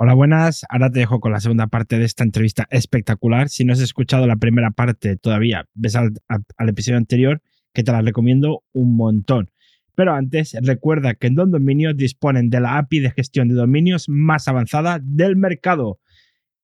Hola, buenas. Ahora te dejo con la segunda parte de esta entrevista espectacular. Si no has escuchado la primera parte todavía, ves al, episodio anterior, que te la recomiendo un montón. Pero antes, recuerda que en Don Dominio disponen de la API de gestión de dominios más avanzada del mercado.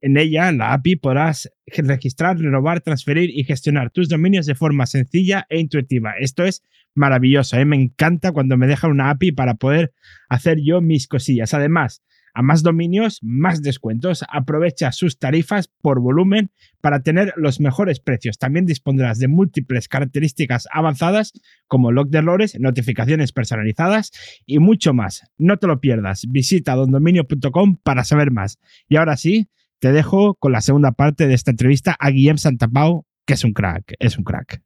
En ella, la API, podrás registrar, renovar, transferir y gestionar tus dominios de forma sencilla e intuitiva. Esto es maravilloso. ¿eh? Me encanta cuando me dejan una API para poder hacer yo mis cosillas. Además, a más dominios, más descuentos. Aprovecha sus tarifas por volumen para tener los mejores precios. También dispondrás de múltiples características avanzadas como log de errores, notificaciones personalizadas y mucho más. No te lo pierdas. Visita dondominio.com para saber más. Y ahora sí, te dejo con la segunda parte de esta entrevista a Guillem Santapau, que es un crack, es un crack.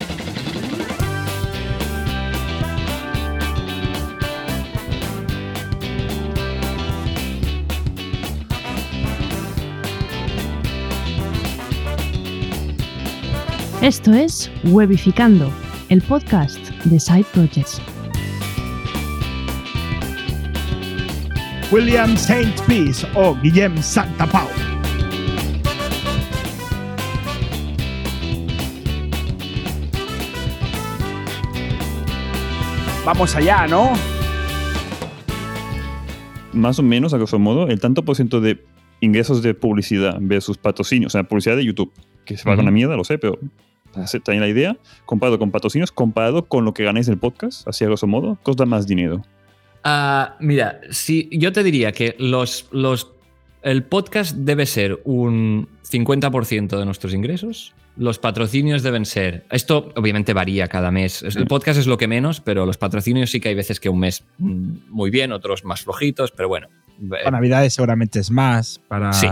Esto es Webificando, el podcast de Side Projects. William Saint Peace o Guillem Santa Pau. Vamos allá, ¿no? Más o menos, a grosso modo, el tanto por ciento de ingresos de publicidad versus patrocinios, o sea, publicidad de YouTube, que se va con la mierda, lo sé, pero también la idea, comparado con patrocinios, comparado con lo que ganéis del podcast, así a grosso modo, ¿qué os da más dinero? Uh, mira, si, yo te diría que los, los, el podcast debe ser un 50% de nuestros ingresos. Los patrocinios deben ser. Esto obviamente varía cada mes. El podcast es lo que menos, pero los patrocinios sí que hay veces que un mes mm, muy bien, otros más flojitos, pero bueno. Para Navidades seguramente es más. Para... Sí.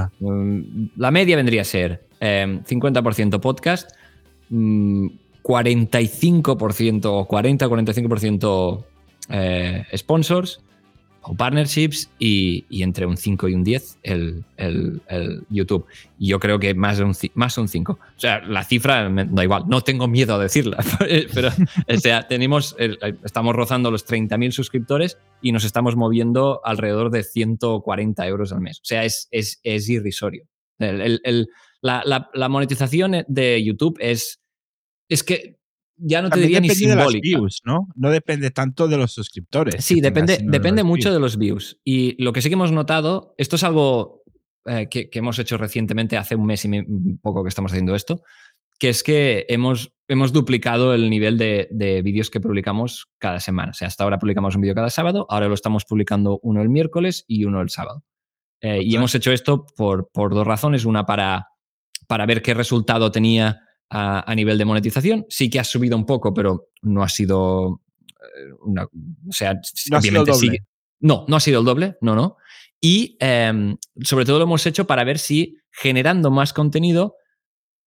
La media vendría a ser 50% eh, podcast, 45% mm, o 40-45% eh, sponsors o partnerships y, entre un 5 y un 10 el, YouTube. Y yo creo que más de un, más un 5. O sea, la cifra da igual, no tengo miedo a decirla, pero o sea, tenemos, estamos rozando los 30.000 suscriptores y nos estamos moviendo alrededor de 140 euros al mes. O sea, es, es, es irrisorio. la monetización de YouTube es es que ya no te diría ni simbólica. De views, ¿no? No depende tanto de los suscriptores. Sí, depende, depende mucho de los views. Y lo que sí que hemos notado, esto es algo eh, que, hemos hecho recientemente, hace un mes y un poco que estamos haciendo esto, que es que hemos, hemos duplicado el nivel de, vídeos que publicamos cada semana. O sea, hasta ahora publicamos un vídeo cada sábado, ahora lo estamos publicando uno el miércoles y uno el sábado. Eh, y hemos hecho esto por, por dos razones. Una para, para ver qué resultado tenía a, nivel de monetización. Sí que ha subido un poco, pero no ha sido eh, una, o sea, no obviamente sigue. No, no ha sido el doble, no, no. Y em, sobre todo lo hemos hecho para ver si generando más contenido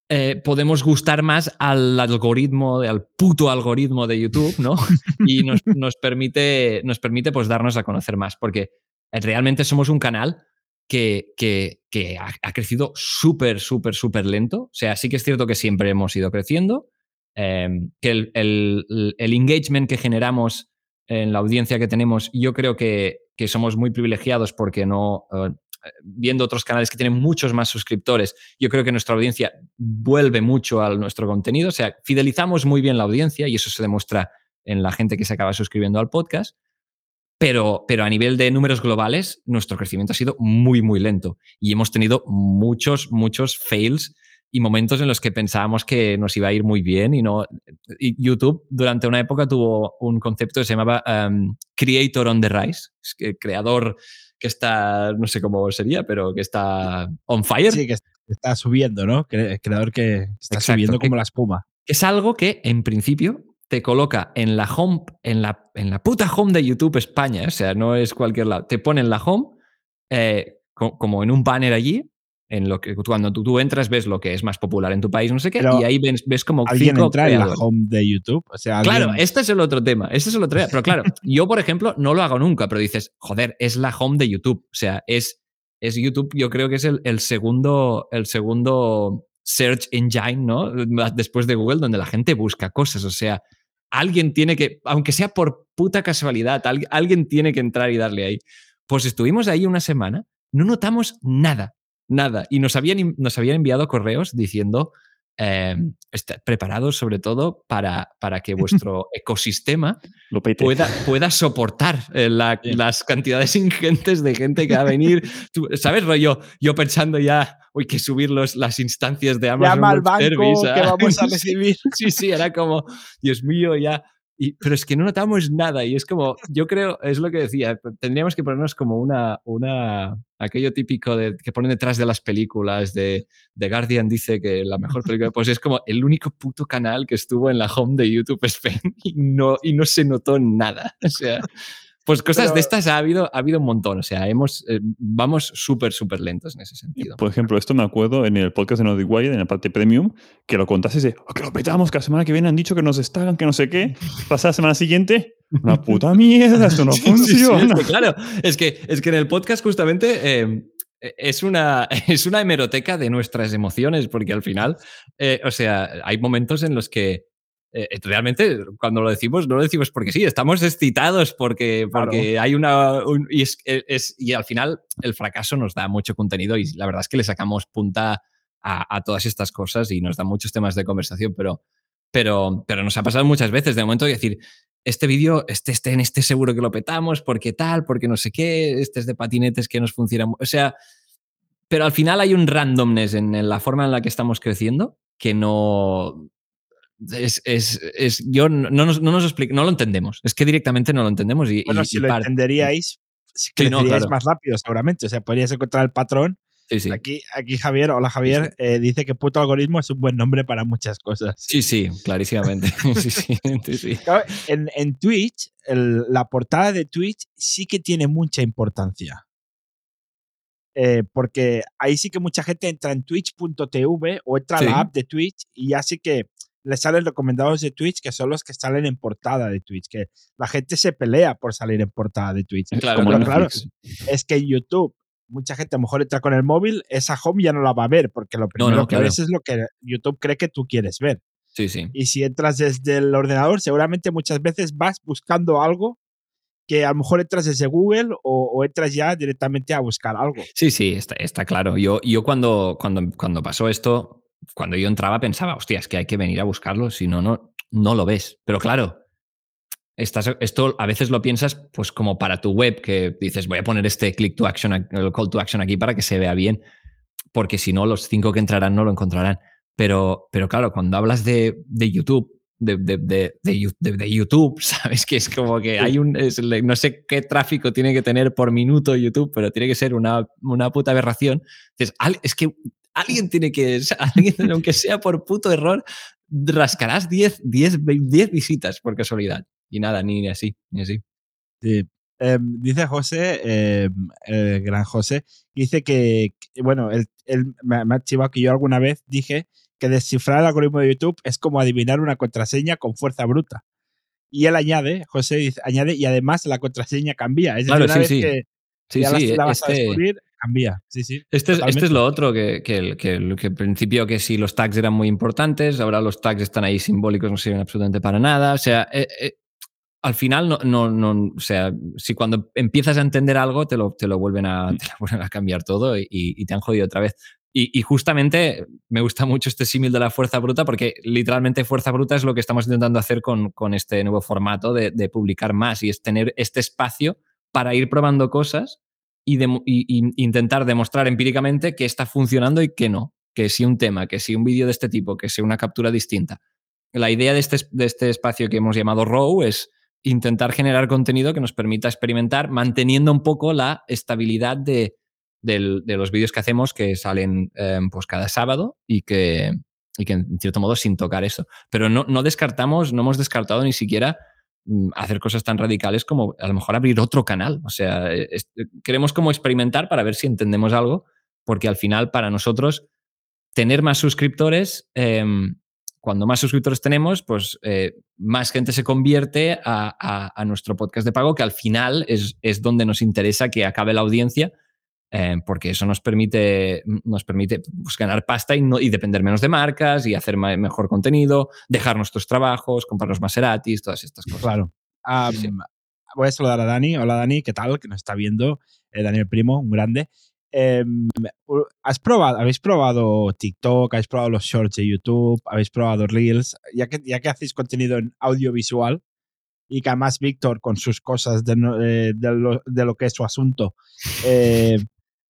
eh, podemos gustar más al algoritmo, al puto algoritmo de YouTube, ¿no? y nos, nos, permite, nos permite pues darnos a conocer más, porque realmente somos un canal que, ha, crecido súper, súper, súper lento. O sea, sí que es cierto que siempre hemos ido creciendo, em, que el, engagement que generamos en la audiencia que tenemos, yo creo que, somos muy privilegiados porque no, eh, viendo otros canales que tienen muchos más suscriptores, yo creo que nuestra audiencia vuelve mucho a nuestro contenido, o sea, fidelizamos muy bien la audiencia y eso se demuestra en la gente que se acaba suscribiendo al podcast. Pero, pero a nivel de números globales, nuestro crecimiento ha sido muy, muy lento y hemos tenido muchos, muchos fails y momentos en los que pensábamos que nos iba a ir muy bien y no. YouTube durante una época tuvo un concepto que se llamaba um, Creator on the Rise, creador que está, no sé cómo sería, pero que está on fire. Sí, que está subiendo, ¿no? Creador que está subiendo como la espuma. Es algo que en principio te coloca en la home, en la, en la puta home de YouTube España, o sea, no es cualquier lado, te pone en la home eh, como en un banner allí, en lo que cuando tú, entras ves lo que es más popular en tu país, no sé qué, y ahí ves, ves como ¿Alguien entra en la home de YouTube? O sea, Claro, este es el otro tema, este es el otro tema, pero claro, yo por ejemplo no lo hago nunca, pero dices, joder, es la home de YouTube, o sea, es, es YouTube, yo creo que es el, el segundo, el segundo search engine, ¿no? Después de Google, donde la gente busca cosas, o sea, alguien tiene que, aunque sea por puta casualidad, alguien tiene que entrar y darle ahí. Pues estuvimos ahí una semana no notamos nada, nada. Y nos habían, nos habían enviado correos diciendo, eh, estad preparados sobre todo para, para que vuestro ecosistema Lo pueda, pueda soportar eh, la- las cantidades ingentes de gente que va a venir. Tú, ¿Sabes, rollo? Yo pensando ya, uy, que subir los, las instancias de Amazon Llama al banco Service, que vamos a Sí, recibir. Sí, sí, era como, Dios mío, ya. Pero es que no notamos nada y es como, yo creo, es lo que decía, tendríamos que ponernos como una, una aquello típico de, que ponen detrás de las películas de The Guardian dice que la mejor película, pues es como el único puto canal que estuvo en la home de YouTube Spain y no, y no se notó nada. O sea, pues cosas Pero- de estas ha habido, ha habido un montón, o sea, hemos, eh, vamos súper, súper lentos en ese sentido. Por ejemplo, esto me acuerdo en el podcast de Nordic Wire, en la parte premium, que lo contases de "Oh, que lo petamos, que la semana que viene han dicho que nos destacan, que no sé qué. Pasa la semana siguiente, una puta mierda, esto no Sí, sí, sí, funciona. es que claro, es que, es que en el podcast justamente eh, es, una, es una hemeroteca de nuestras emociones, porque al final, eh, o sea, hay momentos en los que eh, realmente cuando lo decimos, no lo decimos porque sí, estamos excitados porque, porque hay una... un- y, es, es- y al final el fracaso nos da mucho contenido y la verdad es que le sacamos punta a, a todas estas cosas y nos da muchos temas de conversación, pero, pero, pero nos ha pasado muchas veces de momento de decir, este vídeo, este, este, en este seguro que lo petamos, porque tal, porque no sé qué, este es de patinetes que nos funciona. mu- O sea, pero al final hay un randomness en, en la forma en la que estamos creciendo que no. Es, es, es- yo no, no nos, no nos explica, no lo entendemos. Es que directamente no lo entendemos. Y, Bueno, y- si y lo entenderíais, si Sí, no, claro. más rápido, seguramente. O sea, podrías encontrar el patrón. Sí, sí. Aquí, aquí Javier, hola Javier, eh, dice que puto algoritmo es un buen nombre para muchas cosas. Sí, sí, clarísimamente. sí, sí, sí, sí. Claro, En, en Twitch, el- la portada de Twitch sí que tiene mucha importancia. Eh, porque ahí sí que mucha gente entra en twitch.tv o entra a la app de Twitch y ya sí que le salen recomendados de Twitch que son los que salen en portada de Twitch. Que la gente se pelea por salir en portada de Twitch. Claro, Como en claro, Netflix. es que en YouTube, mucha gente a lo mejor entra con el móvil, esa home ya no la va a ver, porque lo primero no, que claro. ves es lo que YouTube cree que tú quieres ver. Sí, sí. Y si entras desde el ordenador, seguramente muchas veces vas buscando algo que a lo mejor entras desde Google o, o entras ya directamente a buscar algo. Sí, sí, está, está claro. Yo, yo cuando, cuando, cuando pasó esto, cuando yo entraba pensaba, hostia, es que hay que venir a buscarlo, si no, no, no lo ves. Pero claro, estás, esto a veces lo piensas pues como para tu web, que dices, voy a poner este click to action, ac- el call to action aquí para que se vea bien, porque si no, los cinco que entrarán no lo encontrarán. Pero, pero claro, cuando hablas de, de YouTube, de, de, de, YouTube, ¿sabes? Que es como que hay un, es no sé qué tráfico tiene que tener por minuto YouTube, pero tiene que ser una, una puta aberración. "Al- es que alguien tiene que, alguien, aunque sea por puto error, rascarás 10, 10, 10 visitas por casualidad. Y nada, ni así, ni así. Sí. Em, dice José, em, el gran José, dice que, que, bueno, él, él me, me ha chivado que yo alguna vez dije que descifrar el algoritmo de YouTube es como adivinar una contraseña con fuerza bruta. Y él añade, José dice, añade, y además la contraseña cambia. Es decir, Claro, una sí, vez sí. que Sí, ya la- la, vas a este- descubrir, cambia. Sí, sí. Este es, este es lo otro, que, que, el- que, el- que al principio que sí los tags eran muy importantes, ahora los tags están ahí simbólicos, no sirven absolutamente para nada. O sea, eh, eh, al final, no, no, no, o sea, si cuando empiezas a entender algo, te lo, te lo, vuelven, a, te lo vuelven a cambiar todo y, y te han jodido otra vez. Y, y justamente me gusta mucho este símil de la fuerza bruta porque literalmente fuerza bruta es lo que estamos intentando hacer con, con este nuevo formato de, de publicar más y es tener este espacio para ir probando cosas y, intentar demostrar empíricamente que está funcionando y que no. Que si un tema, que si un vídeo de este tipo, que si una captura distinta. La idea de este, es- de este espacio que hemos llamado RAW es intentar generar contenido que nos permita experimentar, manteniendo un poco la estabilidad de, del- de los vídeos que hacemos que salen eh, pues cada sábado y que, y que en cierto modo sin tocar eso. Pero no, no descartamos, no hemos descartado ni siquiera hacer cosas tan radicales como a lo mejor abrir otro canal. O sea, eh, es- queremos como experimentar para ver si entendemos algo, porque al final para nosotros tener más suscriptores, eh, cuando más suscriptores tenemos, pues eh, más gente se convierte a, a- a nuestro podcast de pago, que al final es, es donde nos interesa que acabe la audiencia. Eh, porque eso nos permite, nos permite pues, ganar pasta y, no, y depender menos de marcas y hacer mejor contenido, dejar nuestros trabajos, comprarnos Maseratis, todas estas cosas. Claro. Sí. Voy a saludar a Dani. Hola Dani, ¿qué tal? Que nos está viendo. Eh, Daniel Primo, un grande. em, ¿has probado, ¿habéis probado TikTok? ¿Habéis probado los shorts de YouTube? ¿Habéis probado Reels? Ya que, ya que hacéis contenido en audiovisual y que además Víctor con sus cosas de, eh, de lo, de lo que es su asunto, eh,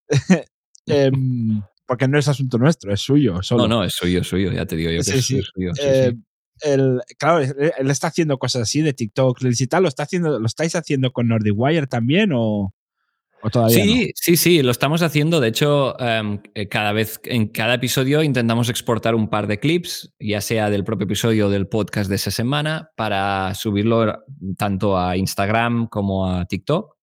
em, porque no es asunto nuestro, es suyo. Solo. No, no, es suyo, suyo, ya te digo yo que Sí, es sí. suyo. sí, Eh, sí. el- claro, él, él está haciendo cosas así de TikTok, y tal. ¿Lo, está haciendo, ¿Lo estáis haciendo con Nordic Wire también o, o todavía no? Sí, sí, sí, lo estamos haciendo. De hecho, em, eh, cada vez, en cada episodio intentamos exportar un par de clips, ya sea del propio episodio o del podcast de esa semana, para subirlo tanto a Instagram como a TikTok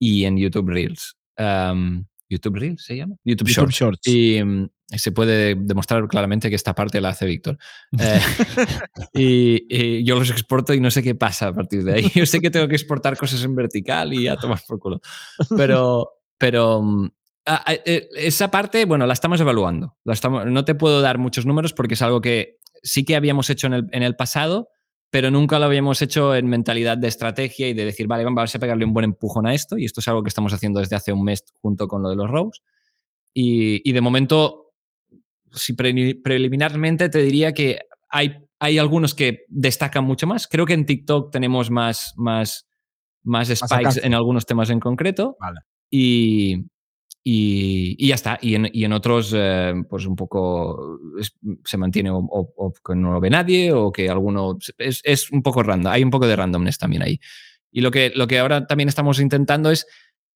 y en YouTube Reels. Em, ¿YouTube Reels se llama? YouTube, YouTube Shorts. Shorts. Y mm, se puede demostrar claramente que esta parte la hace Víctor. Eh, y, y yo los exporto y no sé qué pasa a partir de ahí. Yo sé que tengo que exportar cosas en vertical y ya tomar por culo. Pero, pero mm, a- a- eh, esa parte, bueno, la estamos evaluando. La estamos, no te puedo dar muchos números porque es algo que sí que habíamos hecho en el, en el pasado, pero nunca lo habíamos hecho en mentalidad de estrategia y de decir, vale, vamos a pegarle un buen empujón a esto. Y esto es algo que estamos haciendo desde hace un mes junto con lo de los Rows. Y, y de momento, si pre- preliminarmente te diría que hay, hay algunos que destacan mucho más. Creo que en TikTok tenemos más, más, más spikes en algunos temas en concreto. Vale. Y, y, y ya está. Y en, y en otros, eh, pues un poco es- se mantiene o, o- o que no lo ve nadie o que alguno. Es, es un poco random. Hay un poco de randomness también ahí. Y lo que, lo que ahora también estamos intentando es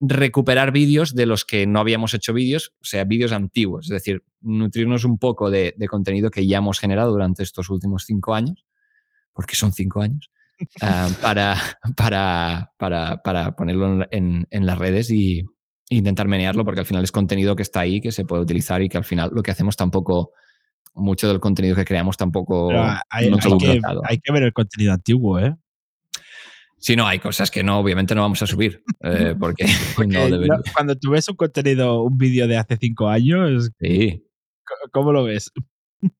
recuperar vídeos de los que no habíamos hecho vídeos, o sea, vídeos antiguos, es decir, nutrirnos un poco de, de contenido que ya hemos generado durante estos últimos cinco años, porque son cinco años, ah, para, para, para, para ponerlo en, en las redes y intentar menearlo, porque al final es contenido que está ahí, que se puede utilizar y que al final lo que hacemos tampoco, mucho del contenido que creamos tampoco... Hay, no que, tratado. hay que ver el contenido antiguo, ¿eh? Sí, no, hay cosas que no, obviamente no vamos a subir, eh, porque, Porque no debería. cuando tú ves un contenido, un vídeo de hace cinco años, Sí. ¿cómo lo ves?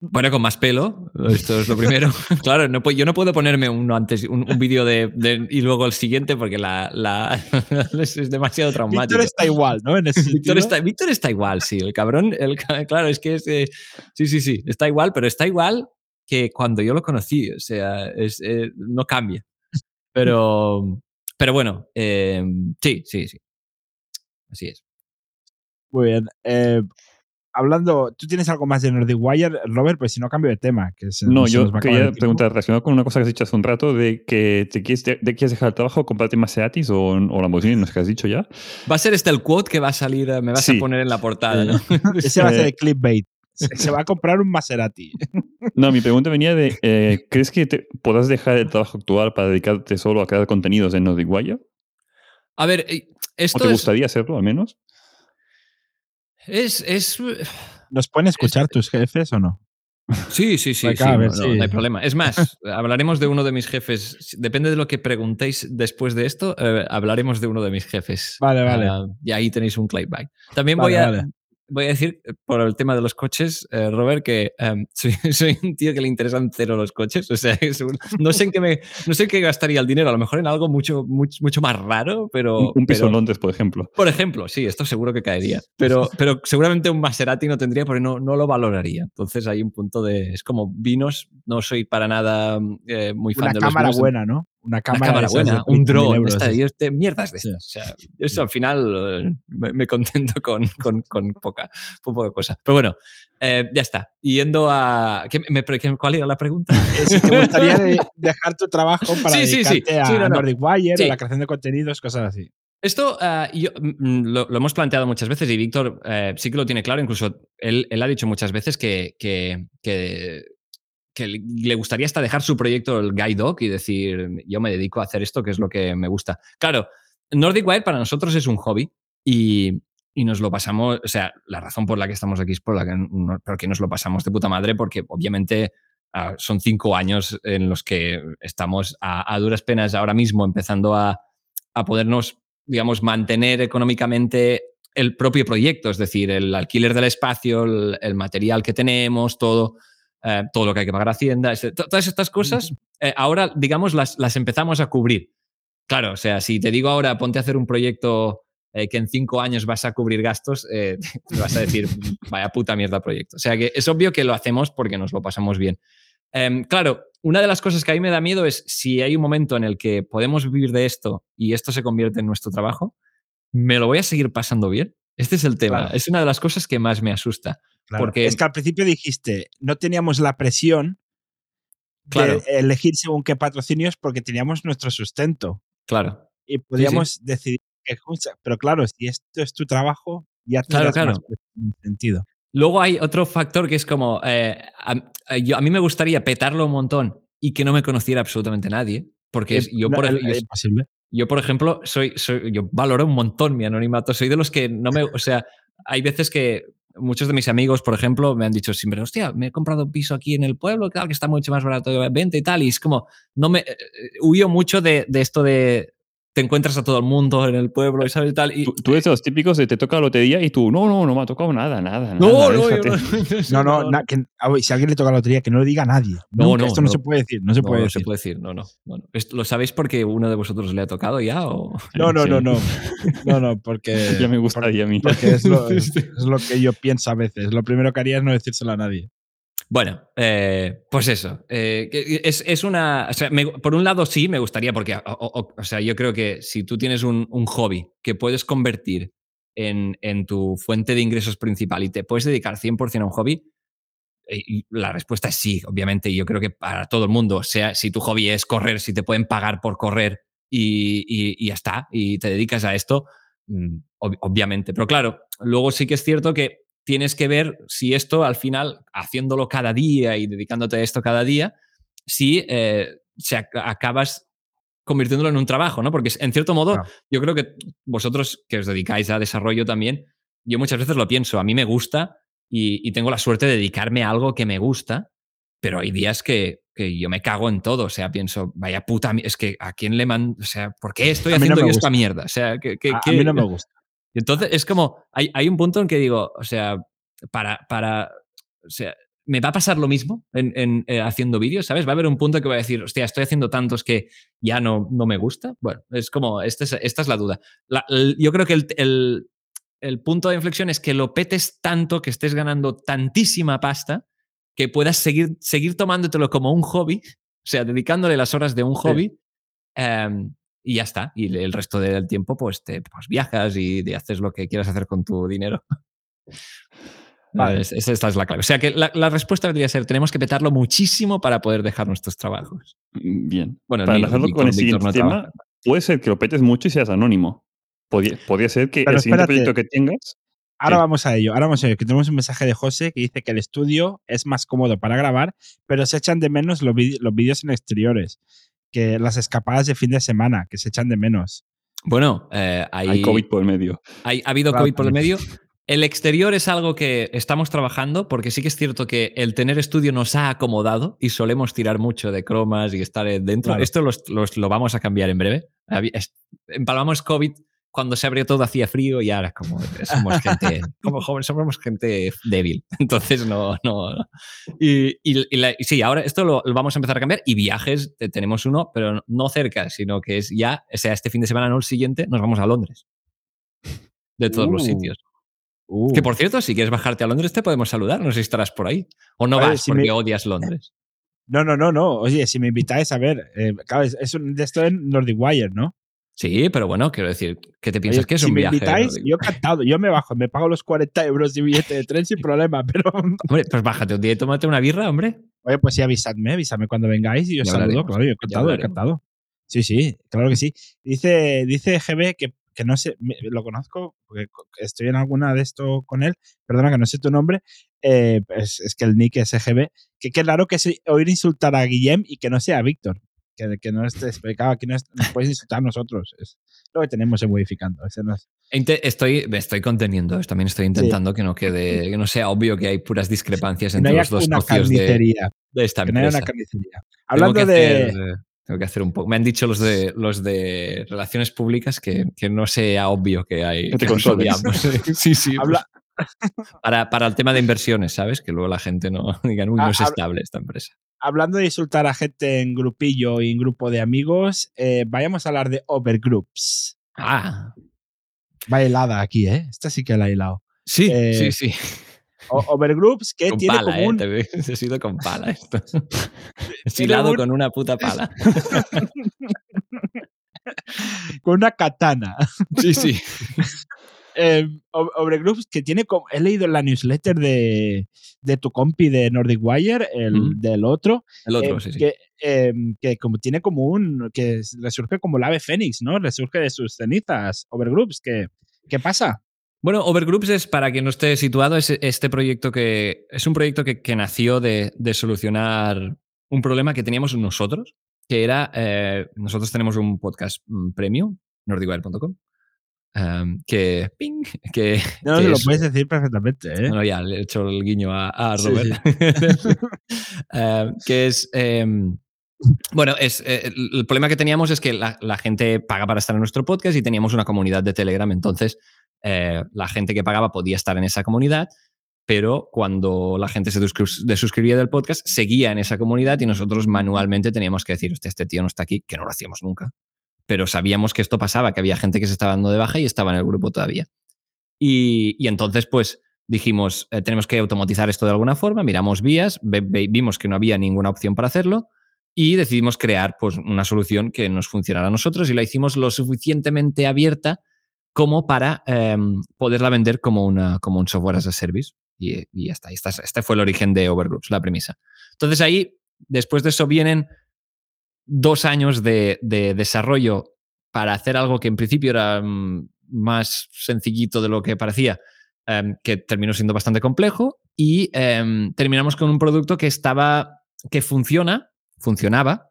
Bueno, con más pelo, esto es lo primero. claro, no, yo no puedo ponerme uno antes, un, un vídeo de, de- y luego el siguiente porque la, la- es, demasiado traumático. Víctor está igual, ¿no? En ese Víctor está, Víctor está igual, sí. El cabrón, el, claro, es que es, eh, sí, sí, sí, está igual, pero está igual que cuando yo lo conocí. O sea, es, eh, no cambia. Pero, pero bueno, eh, sí, sí, sí. Así es. Muy bien. Eh, hablando, ¿tú tienes algo más de Nordic Wire, Robert? Pues si no, cambio de tema. Que se- No, se yo quería preguntar, relacionado con una cosa que has dicho hace un rato, de que te quieres, de, quieres dejar el trabajo, comprarte Maseratis o, o Lamborghini, no sé qué has dicho ya. Va a ser este el quote que va a salir, eh, me vas Sí. a poner en la portada, ¿no? Ese va a ser Eh, el clickbait. Se, se va a comprar un Maserati. No, mi pregunta venía de, eh, ¿crees que te podrás dejar el trabajo actual para dedicarte solo a crear contenidos en Nordic Wire? A ver, eh, ¿O esto te es, gustaría hacerlo al menos? Es, es- ¿Nos pueden escuchar tus jefes o no? Sí, sí, sí, no, no, sí. no hay problema. Es más, hablaremos de uno de mis jefes. Depende de lo que preguntéis después de esto, eh, hablaremos de uno de mis jefes. Vale, vale. Ah, y ahí tenéis un clayback. También Vale, voy, a, vale. Voy a decir, eh, por el tema de los coches, eh, Robert, que em, soy, soy un tío que le interesan cero los coches. O sea, es un- no, sé en qué me, no sé en qué gastaría el dinero. A lo mejor en algo mucho, mucho, mucho más raro, pero. Un, un piso pero- en Londres, por ejemplo. por ejemplo, sí, esto seguro que caería. Pero, pero seguramente un Maserati no tendría porque no, no lo valoraría. Entonces hay un punto de. Es como vinos, no soy para nada eh, muy fan Una de los cámara vinos. buena, ¿no? Una cámara, buena, de un 20.000 dron, euros, esta- sí. yo este- mierdas de Sí. O sea, eso al final eh, me, me contento con, con, con poca, con poca cosa. Pero bueno, eh, ya está. Yendo a. ¿qué me- qué- ¿Cuál era la pregunta? Eh, Si te gustaría de- dejar tu trabajo para Sí, sí, sí. dedicarte a Sí, no, no. Nordic Wire, Sí. a la creación de contenidos, cosas así. Esto yo, mm, lo, lo hemos planteado muchas veces y Víctor eh, sí que lo tiene claro. Incluso él, él ha dicho muchas veces que, que, que, que le gustaría hasta dejar su proyecto, el Guide Dog, y decir, yo me dedico a hacer esto, que es lo que me gusta. Claro, Nordic Wire para nosotros es un hobby y, y nos lo pasamos, o sea, la razón por la que estamos aquí es por la que, no- porque nos lo pasamos de puta madre, porque obviamente ah, son cinco años en los que estamos a, duras penas ahora mismo empezando a, a podernos, digamos, mantener económicamente el propio proyecto, es decir, el alquiler del espacio, el material que tenemos, todo, eh, todo lo que hay que pagar a Hacienda, todas estas cosas, eh, ahora, digamos, las, las empezamos a cubrir. Claro, o sea, si te digo ahora, ponte a hacer un proyecto eh, que en cinco años vas a cubrir gastos, te vas a decir, vaya puta mierda proyecto. O sea que es obvio que lo hacemos porque nos lo pasamos bien. Em, claro, una de las cosas que a mí me da miedo es si hay un momento en el que podemos vivir de esto y esto se convierte en nuestro trabajo, ¿me lo voy a seguir pasando bien? Este es el tema. Claro. Es una de las cosas que más me asusta. Claro. Porque- Es que al principio dijiste, no teníamos la presión Claro. de elegir según qué patrocinios porque teníamos nuestro sustento Claro. y podíamos decidir qué cosa. Pero claro, si esto es tu trabajo, ya Claro, tendrás claro. más en sentido. Luego hay otro factor que es como, eh, a, a- yo- a mí me gustaría petarlo un montón y que no me conociera absolutamente nadie. Porque es- Eh, yo, no, por, el- ej- yo- es imposible. yo, por ejemplo, soy, soy, yo valoro un montón mi anonimato. Soy de los que no me. O sea, hay veces que muchos de mis amigos, por ejemplo, me han dicho siempre, hostia, me he comprado un piso aquí en el pueblo, que está mucho más barato de venta y tal. Y es como, no me. eh, eh, Huyo mucho de, de esto de. Te encuentras a todo el mundo en el pueblo y sabes y tal. Y, Tú, tú eres de los típicos de te toca la lotería y tú, no, no, no me ha tocado nada, nada. no, nada, no, yo déjate". no, No, no, na- que- a ver, si a alguien le toca la lotería, que no lo diga a nadie. No, Nunca, no, esto no, no. se puede decir, no se puede no decir. se puede decir, no, no. Esto- ¿Lo sabéis porque uno de vosotros le ha tocado ya? O... No, no, Sí. no, no. No, no, porque, Ya me gustaría a mí. porque es, lo, es- es lo que yo pienso a veces. Lo primero que haría es no decírselo a nadie. Bueno, eh, pues eso. eh, es, es una. o sea, por un lado, sí, me gustaría, porque, o, sea, yo creo que si tú tienes un, hobby que puedes convertir en, en tu fuente de ingresos principal y te puedes dedicar 100% a un hobby, eh, la respuesta es sí, obviamente. Yo creo que para todo el mundo, sea si tu hobby es correr, si te pueden pagar por correr y, y- y ya está, y te dedicas a esto, mm, ob- obviamente. Pero claro, luego sí que es cierto que tienes que ver si esto al final, haciéndolo cada día y dedicándote a esto cada día, si eh, acabas convirtiéndolo en un trabajo, ¿no? Porque en cierto modo, yo creo que vosotros que os dedicáis a desarrollo también, yo muchas veces lo pienso, a mí me gusta y, y tengo la suerte de dedicarme a algo que me gusta, pero hay días que, que yo me cago en todo, o sea, pienso, vaya puta, es que a quién le mando, o sea, ¿por qué estoy A mí no haciendo esta mierda? O sea, que, que- A, mí no me gusta. Entonces es como, hay, hay un punto en que digo, o sea, para, para, o sea, me va a pasar lo mismo en, en, eh, haciendo vídeos, ¿sabes? Va a haber un punto que voy a decir, hostia, estoy haciendo tantos que ya no, no me gusta. Bueno, es como, este es- esta es la duda. La- el- yo creo que el, el- el punto de inflexión es que lo petes tanto, que estés ganando tantísima pasta, que puedas seguir, seguir tomándotelo como un hobby, o sea, dedicándole las horas de un hobby. em, y ya está. Y el resto del tiempo, pues, te, pues viajas y te haces lo que quieras hacer con tu dinero. Vale. Es- es- esta es la clave. O sea que la, la respuesta debería ser: tenemos que petarlo muchísimo para poder dejar nuestros trabajos. Bien. Bueno, Para Víctor- con el siguiente no tema, trabaja. puede ser que lo petes mucho y seas anónimo. Podría, podría ser que Pero el siguiente espérate. proyecto que tengas. Ahora Sí. vamos a ello. Ahora vamos a ello. Que tenemos un mensaje de José que dice que el estudio es más cómodo para grabar, pero se echan de menos los vídeos en exteriores. Que las escapadas de fin de semana, que se echan de menos. Bueno, eh, hay, Hay COVID por el medio. hay- ha habido Claro, COVID por el medio. El exterior es algo que estamos trabajando porque sí que es cierto que el tener estudio nos ha acomodado y solemos tirar mucho de cromas y estar eh, dentro. Claro. Esto los- los- lo vamos a cambiar en breve. Empalmamos COVID cuando se abrió todo hacía frío y ahora como somos gente, como jóvenes somos gente débil. Entonces no, no. no. Y, y- y la- y sí, ahora esto lo, lo vamos a empezar a cambiar y viajes tenemos uno, pero no cerca, sino que es ya, o sea, este fin de semana, no el siguiente, nos vamos a Londres. De todos los Uh. sitios. Uh. Que por cierto, si quieres bajarte a Londres, te podemos saludar. No sé si estarás por ahí. O no Oye, vas si porque me- odias Londres. No, no, no, no. Oye, si me invitáis a ver, eh, claro, es, es un, de esto en Nordic Wire, ¿no? Sí, pero bueno, quiero decir, ¿qué te piensas Oye, que es si un me viaje? invitáis, yo encantado, yo me bajo, me pago los 40 euros de billete de tren sin problema, pero Hombre, pues bájate un día y tómate una birra, hombre. oye, pues sí, avisadme, avisadme cuando vengáis y os Ya saludo, claro, yo encantado, encantado. Sí, sí, claro que sí. Dice, dice GB que, que no sé, lo conozco, porque estoy en alguna de esto con él, perdona que no sé tu nombre, eh, es, es que el nick es EGB, que qué raro que es oír insultar a Guillem y que no sea Víctor. Que, que no esté explicado, aquí no es- nos puedes insultar nosotros. Es lo que tenemos en modificando. No es- Estoy, me estoy conteniendo. También estoy intentando que no quede, que no sea obvio que hay puras discrepancias no entre haya los dos socios de, de esta Que no haya una empresa. carnicería. Hablando de. hacer, tengo que hacer un poco. Me han dicho los de los de relaciones públicas que, que no sea obvio que hay. Que te que sí, sí. habla- Para, para el tema de inversiones, ¿sabes? Que luego la gente no diga, uy, no Ah, es hab- estable esta empresa. Hablando de insultar a gente en grupillo y en grupo de amigos, eh, vayamos a hablar de overgroups. Ah. Va helada aquí, ¿eh? Esta sí que la he hilado. Sí, Eh, sí, sí. O- Overgroups que Con tiene pala, como ¿eh? un... Te veo. He sido con pala esto. Es Tiene hilado un- con una puta pala. con una katana. Sí, sí. Eh, que tiene como... He leído en la newsletter de, de tu compi de Nordic Wire, el del otro, El otro, eh, sí, sí. que, eh, que como tiene como un... que resurge como el ave fénix, ¿no? Resurge de sus cenizas. Overgroups, ¿qué, qué pasa? Bueno, Overgroups es, para quien no esté situado, es este proyecto que es un proyecto que, que nació de, de solucionar un problema que teníamos nosotros, que era, eh, nosotros tenemos un podcast mm, premium, nordicwire.com, em, que, ping, que, No, que lo es- puedes decir perfectamente, ¿eh? Bueno, ya le he hecho el guiño a, a Sí, Robert. Eh, que es. eh, bueno, es, eh, el, problema que teníamos es que la, la gente paga para estar en nuestro podcast y teníamos una comunidad de Telegram. Entonces, eh, la gente que pagaba podía estar en esa comunidad, pero cuando la gente se suscri- desuscribía del podcast, seguía en esa comunidad y nosotros manualmente teníamos que decir, "Hostia, este tío no está aquí, que no lo hacíamos nunca. Pero sabíamos que esto pasaba, que había gente que se estaba dando de baja y estaba en el grupo todavía. Y, y entonces, pues dijimos, eh, tenemos que automatizar esto de alguna forma, miramos vías, vimos que no había ninguna opción para hacerlo y decidimos crear pues, una solución que nos funcionara a nosotros y la hicimos lo suficientemente abierta como para em, poderla vender como, una, como un software as a service. Y, y ya está. Y esta- Este fue el origen de Overgroups, la premisa. Entonces ahí, después de eso, vienen dos años de, de desarrollo para hacer algo que en principio era mm, más sencillito de lo que parecía, em, que terminó siendo bastante complejo y em, terminamos con un producto que estaba, que funciona, funcionaba,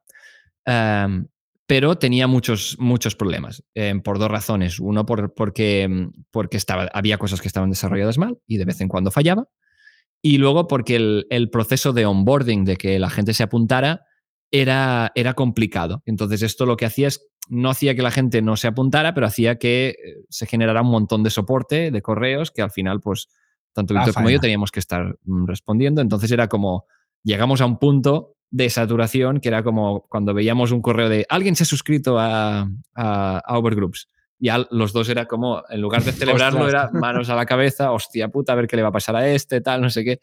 em, pero tenía muchos, muchos problemas em, por dos razones. Uno, por- porque, porque estaba, había cosas que estaban desarrolladas mal y de vez en cuando fallaba. Y luego porque el proceso de onboarding, de que la gente se apuntara, era, era complicado. Entonces esto lo que hacía es, no hacía que la gente no se apuntara, pero hacía que eh, se generara un montón de soporte, de correos, que al final, pues, tanto Víctor como yo teníamos que estar mm, respondiendo. Entonces era como, llegamos a un punto de saturación que era como cuando veíamos un correo de alguien se ha suscrito a, a, a Overgroups. Ya los dos era como, en lugar de celebrarlo, Ostras. era manos a la cabeza, hostia puta, a ver qué le va a pasar a este, tal, no sé qué.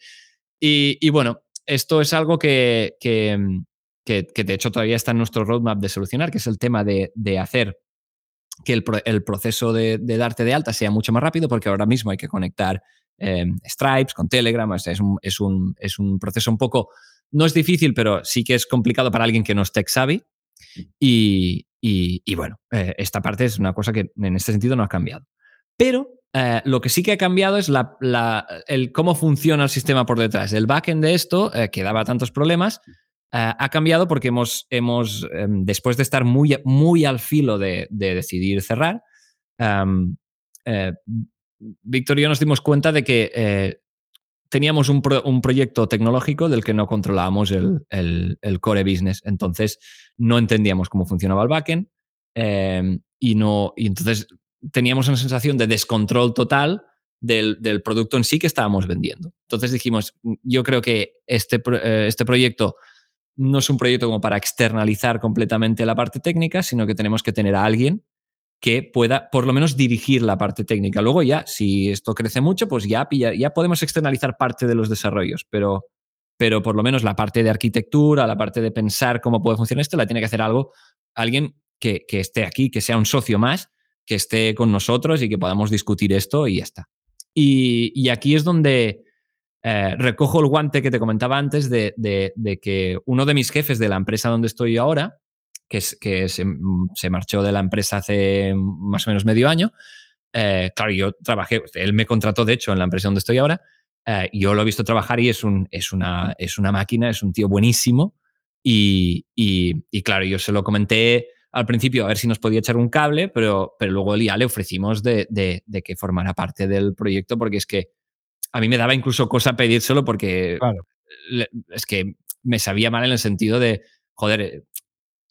Y, y bueno, esto es algo que, que, que- que de hecho todavía está en nuestro roadmap de solucionar, que es el tema de, de hacer que el, pro- el proceso de, de darte de alta sea mucho más rápido, porque ahora mismo hay que conectar eh, Stripes con Telegram, o sea, es, un, es, un, es un proceso un poco, no es difícil, pero sí que es complicado para alguien que no es tech savvy. Y, y- y bueno, eh, esta parte es una cosa que en este sentido no ha cambiado. Pero eh, lo que sí que ha cambiado es la, la- el cómo funciona el sistema por detrás. El backend de esto, eh, que daba tantos problemas, ha cambiado porque hemos, hemos em, después de estar muy, muy al filo de, de decidir cerrar, em, eh, Víctor y yo nos dimos cuenta de que eh, teníamos un, pro- un proyecto tecnológico del que no controlábamos el, el- el core business. Entonces, no entendíamos cómo funcionaba el backend eh, y, no, y entonces teníamos una sensación de descontrol total del, del producto en sí que estábamos vendiendo. Entonces dijimos, yo creo que este, eh, este proyecto no es un proyecto como para externalizar completamente la parte técnica, sino que tenemos que tener a alguien que pueda por lo menos dirigir la parte técnica. Luego ya, si esto crece mucho, pues ya, ya podemos externalizar parte de los desarrollos, pero, pero por lo menos la parte de arquitectura, la parte de pensar cómo puede funcionar esto, la tiene que hacer algo, alguien que, esté aquí, que sea un socio más, que esté con nosotros y que podamos discutir esto y ya está. Y aquí es donde eh, recojo el guante que te comentaba antes de, que uno de mis jefes de la empresa donde estoy ahora, que, que se, marchó de la empresa hace más o menos medio año, eh, claro, yo trabajé, él me contrató de hecho en la empresa donde estoy ahora, eh, yo lo he visto trabajar y es, un, es, una, máquina, es un tío buenísimo y, claro, yo se lo comenté al principio a ver si nos podía echar un cable, pero, pero luego ya le ofrecimos de que formara parte del proyecto porque es que a mí me daba incluso cosa pedírselo porque Claro. es que me sabía mal en el sentido de, joder, eh,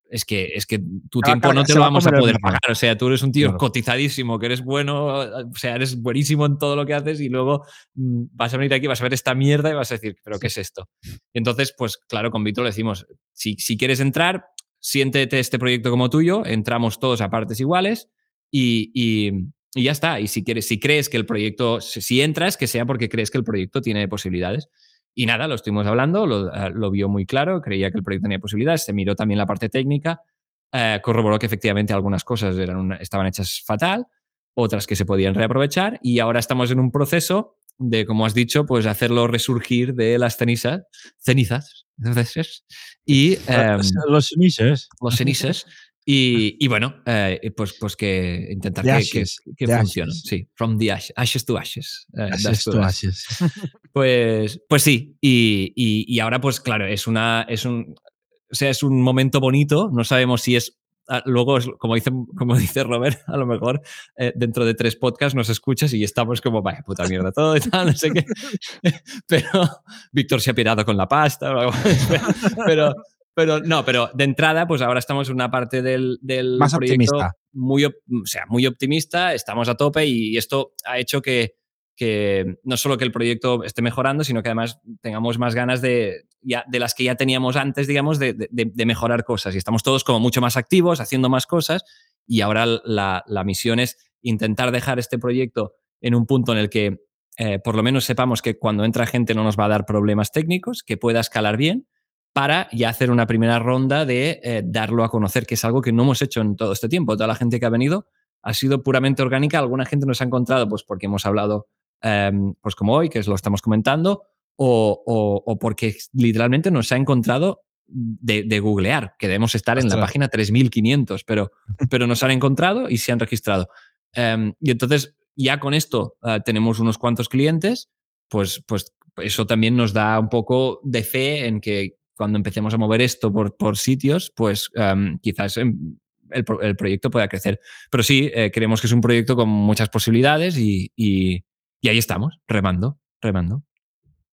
es que, es que tu tiempo no te lo va a vamos a poder pagar. O sea, tú eres un tío Claro. cotizadísimo, que eres bueno, o sea, eres buenísimo en todo lo que haces y luego mm, vas a venir aquí, vas a ver esta mierda y vas a decir, ¿pero qué es esto? Y entonces, pues claro, con Víctor le decimos, si, si quieres entrar, siéntete este proyecto como tuyo, entramos todos a partes iguales y, y- y ya está. Y si, quieres, si crees que el proyecto, si entras, que sea porque crees que el proyecto tiene posibilidades. Y nada, lo estuvimos hablando, lo, lo vio muy claro, creía que el proyecto tenía posibilidades, se miró también la parte técnica, eh, corroboró que efectivamente algunas cosas eran estaban hechas fatal, otras que se podían reaprovechar y ahora estamos en un proceso de, como has dicho, pues hacerlo resurgir de las cenizas, cenizas, y em, los cenizas. Los cenizas. Y, bueno, eh, pues, pues que intentar que, que, funcione. Sí, from the ashes, ashes to ashes. Eh, ashes to ashes. Pues, pues sí, y, y, ahora pues claro, es, una, es, un, o sea, es un momento bonito, no sabemos si es ah, luego, como dice, como dice Robert, a lo mejor eh, dentro de tres podcasts nos escuchas y estamos como, vaya puta mierda, todo y tal, no sé qué. Pero Víctor se ha pirado con la pasta, pero, pero no, pero de entrada, pues ahora estamos en una parte del, del Más optimista. Muy, o sea, muy optimista, estamos a tope y esto ha hecho que, que no solo que el proyecto esté mejorando, sino que además tengamos más ganas de, ya, de las que ya teníamos antes, digamos, de, de, mejorar cosas. Y estamos todos como mucho más activos, haciendo más cosas. Y ahora la, la misión es intentar dejar este proyecto en un punto en el que eh, por lo menos sepamos que cuando entra gente no nos va a dar problemas técnicos, que pueda escalar bien para ya hacer una primera ronda de eh, darlo a conocer, que es algo que no hemos hecho en todo este tiempo. Toda la gente que ha venido ha sido puramente orgánica. Alguna gente nos ha encontrado pues porque hemos hablado, em, pues como hoy, que lo estamos comentando, o, porque literalmente nos ha encontrado de, googlear, que debemos estar en la página 3500, pero, pero nos han encontrado y se han registrado. Em, y entonces, ya con esto eh, tenemos unos cuantos clientes, pues, pues eso también nos da un poco de fe en que cuando empecemos a mover esto por, por sitios, pues em, quizás em, el, el, proyecto pueda crecer. Pero sí, eh, creemos que es un proyecto con muchas posibilidades y, y, ahí estamos, remando, remando.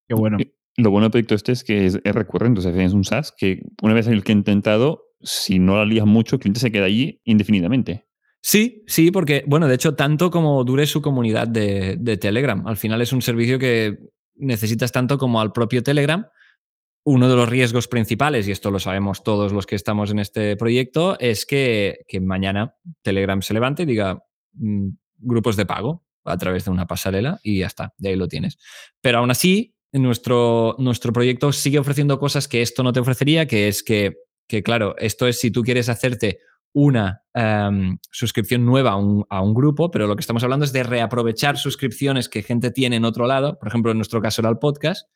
Qué bueno. Lo bueno del proyecto este es que es, recurrente, o sea, es un SaaS que una vez el que he intentado, si no la lías mucho, el cliente se queda allí indefinidamente. Sí, sí, porque, bueno, de hecho, tanto como dure su comunidad de, de Telegram, al final es un servicio que necesitas tanto como al propio Telegram, uno de los riesgos principales, y esto lo sabemos todos los que estamos en este proyecto, es que, mañana Telegram se levante y diga mm, grupos de pago a través de una pasarela y ya está, de ahí lo tienes. Pero aún así, nuestro, nuestro proyecto sigue ofreciendo cosas que esto no te ofrecería, que es que, que claro, esto es si tú quieres hacerte una em, suscripción nueva a un, a un, grupo, pero lo que estamos hablando es de reaprovechar suscripciones que gente tiene en otro lado, por ejemplo, en nuestro caso era el podcast,